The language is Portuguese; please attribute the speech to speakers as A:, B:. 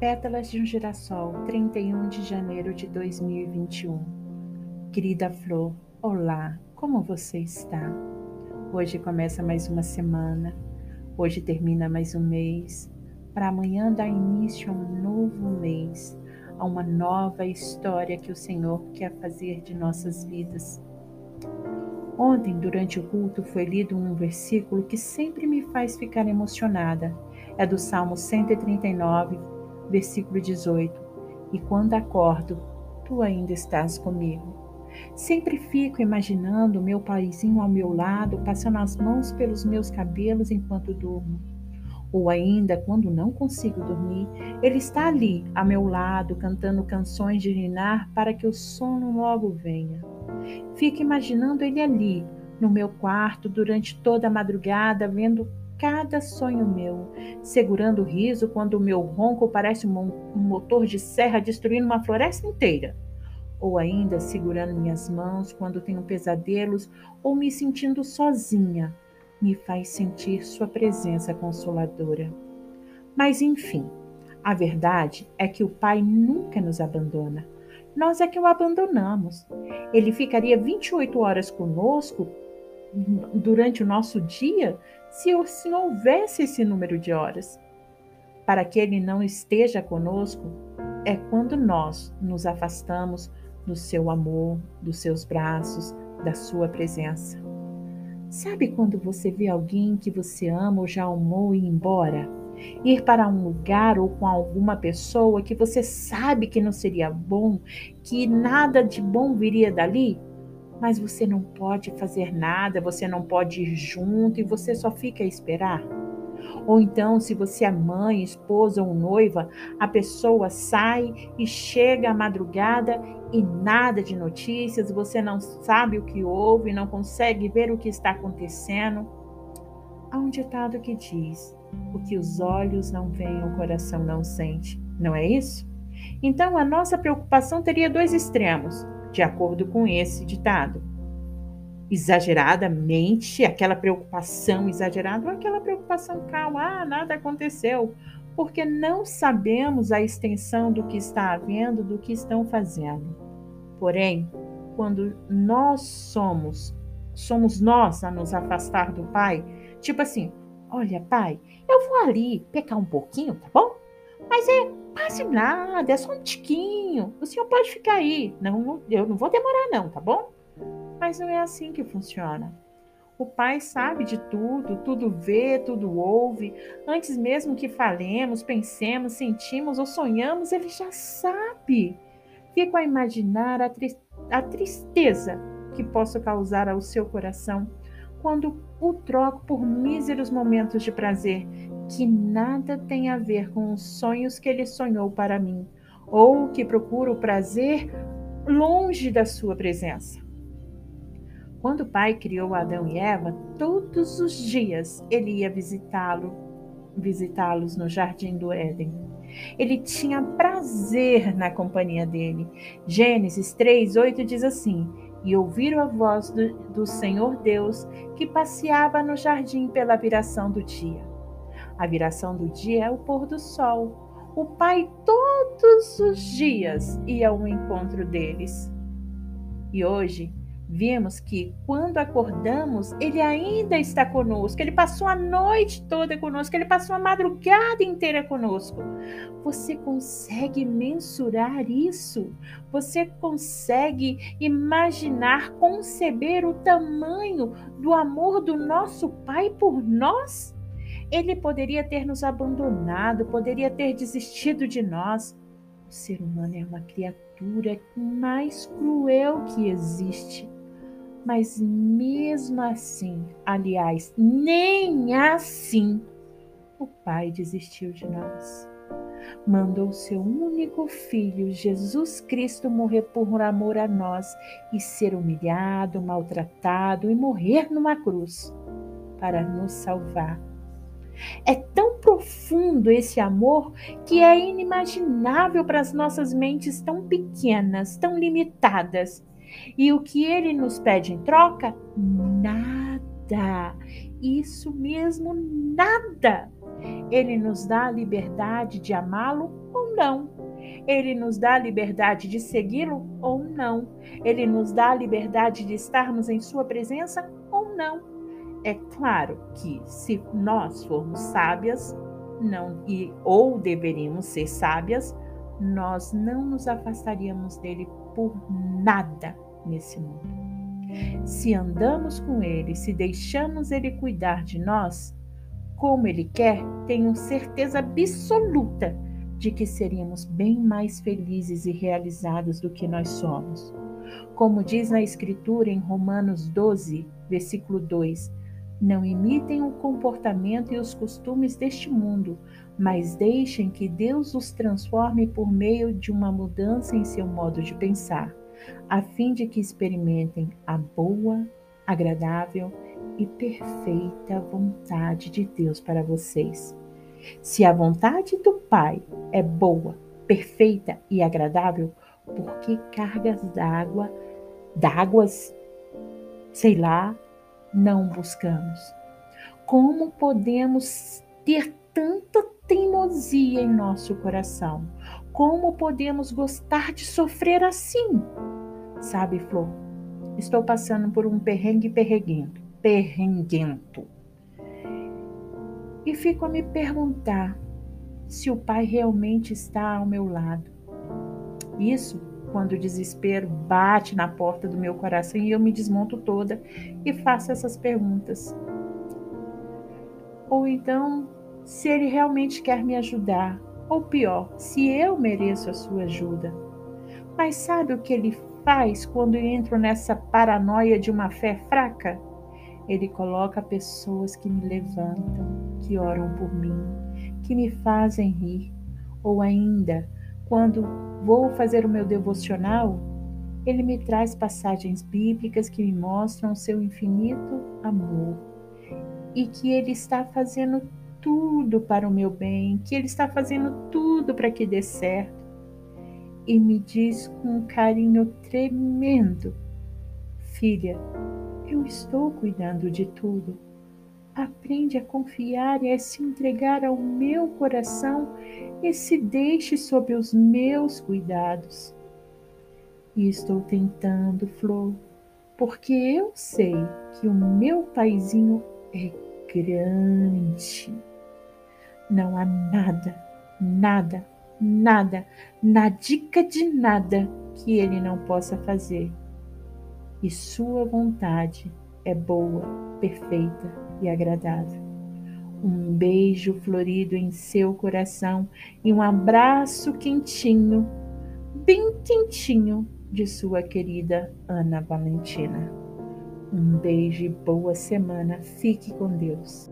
A: Pétalas de um Girassol, 31 de janeiro de 2021. Querida Flor, olá, como você está? Hoje começa mais uma semana, hoje termina mais um mês, para amanhã dar início a um novo mês, a uma nova história que o Senhor quer fazer de nossas vidas. Ontem, durante o culto, foi lido um versículo que sempre me faz ficar emocionada. É do Salmo 139, versículo 18. E quando acordo, tu ainda estás comigo. Sempre fico imaginando meu paizinho ao meu lado, passando as mãos pelos meus cabelos enquanto durmo. Ou ainda, quando não consigo dormir, ele está ali, a meu lado, cantando canções de ninar para que o sono logo venha. Fico imaginando ele ali, no meu quarto, durante toda a madrugada, vendo cada sonho meu, segurando o riso quando o meu ronco parece um motor de serra destruindo uma floresta inteira. Ou ainda segurando minhas mãos quando tenho pesadelos ou me sentindo sozinha, me faz sentir sua presença consoladora. Mas enfim, a verdade é que o Pai nunca nos abandona. Nós é que o abandonamos. Ele ficaria 28 horas conosco durante o nosso dia se, se não houvesse esse número de horas. Para que Ele não esteja conosco, é quando nós nos afastamos do seu amor, dos seus braços, da sua presença. Sabe quando você vê alguém que você ama ou já amou ir embora? Ir para um lugar ou com alguma pessoa que você sabe que não seria bom, que nada de bom viria dali? Mas você não pode fazer nada, você não pode ir junto e você só fica a esperar? Ou então, se você é mãe, esposa ou noiva, a pessoa sai e chega à madrugada e nada de notícias, você não sabe o que houve, não consegue ver o que está acontecendo. Há um ditado que diz: o que os olhos não veem, o coração não sente. Não é isso? Então, a nossa preocupação teria dois extremos de acordo com esse ditado. Exageradamente, aquela preocupação exagerada ou aquela preocupação calma, ah, nada aconteceu, porque não sabemos a extensão do que está havendo, do que estão fazendo. Porém, quando nós somos, somos nós a nos afastar do Pai, tipo assim, olha, Pai, eu vou ali pecar um pouquinho, tá bom? Mas é quase nada, é só um tiquinho. O senhor pode ficar aí. Não, eu não vou demorar, não, tá bom? Mas não é assim que funciona. O Pai sabe de tudo, tudo vê, tudo ouve. Antes mesmo que falemos, pensemos, sentimos ou sonhamos, Ele já sabe. Fico a imaginar a, tri a tristeza que possa causar ao seu coração quando o troco por míseros momentos de prazer que nada tem a ver com os sonhos que ele sonhou para mim, ou que procura o prazer longe da sua presença. Quando o Pai criou Adão e Eva, todos os dias ele ia visitá-lo, visitá-los no jardim do Éden. Ele tinha prazer na companhia dele. Gênesis 3:8 diz assim: e ouviram a voz do, do Senhor Deus que passeava no jardim pela viração do dia. A viração do dia é o pôr do sol. O pai todos os dias ia ao encontro deles. E hoje Vimos que quando acordamos, ele ainda está conosco. Ele passou a noite toda conosco, ele passou a madrugada inteira conosco. Você consegue mensurar isso? Você consegue imaginar, conceber o tamanho do amor do nosso Pai por nós? Ele poderia ter nos abandonado, poderia ter desistido de nós. O ser humano é uma criatura mais cruel que existe mas mesmo assim, aliás, nem assim, o Pai desistiu de nós. Mandou seu único filho, Jesus Cristo, morrer por amor a nós e ser humilhado, maltratado e morrer numa cruz para nos salvar. É tão profundo esse amor que é inimaginável para as nossas mentes tão pequenas, tão limitadas. E o que ele nos pede em troca? Nada. Isso mesmo, nada. Ele nos dá a liberdade de amá-lo ou não. Ele nos dá a liberdade de segui-lo ou não. Ele nos dá a liberdade de estarmos em Sua presença ou não. É claro que se nós formos sábias, não e ou deveríamos ser sábias, nós não nos afastaríamos dele por nada nesse mundo. Se andamos com ele, se deixamos ele cuidar de nós, como ele quer, tenho certeza absoluta de que seríamos bem mais felizes e realizados do que nós somos. Como diz na Escritura em Romanos 12, versículo 2: Não imitem o comportamento e os costumes deste mundo, mas deixem que Deus os transforme por meio de uma mudança em seu modo de pensar, a fim de que experimentem a boa, agradável e perfeita vontade de Deus para vocês. Se a vontade do Pai é boa, perfeita e agradável, por que cargas d'água, d'águas, sei lá, não buscamos? Como podemos ter tanta teimosia em nosso coração? Como podemos gostar de sofrer assim? Sabe, Flor, estou passando por um perrengue perreguento, perrenguento e fico a me perguntar se o Pai realmente está ao meu lado. Isso quando o desespero bate na porta do meu coração e eu me desmonto toda e faço essas perguntas. Ou então, se ele realmente quer me ajudar, ou pior, se eu mereço a sua ajuda. Mas sabe o que ele faz quando entro nessa paranoia de uma fé fraca? Ele coloca pessoas que me levantam, que oram por mim, que me fazem rir, ou ainda, quando vou fazer o meu devocional, ele me traz passagens bíblicas que me mostram seu infinito amor e que ele está fazendo tudo para o meu bem, que ele está fazendo tudo para que dê certo. E me diz com um carinho tremendo: Filha, eu estou cuidando de tudo. Aprende a confiar e a se entregar ao meu coração e se deixe sob os meus cuidados. E estou tentando, Flor, porque eu sei que o meu paizinho é grande. Não há nada, nada, nada, na dica de nada que ele não possa fazer e Sua vontade é boa, perfeita e agradável. Um beijo florido em seu coração e um abraço quentinho, bem quentinho, de sua querida Ana Valentina. Um beijo e boa semana. Fique com Deus.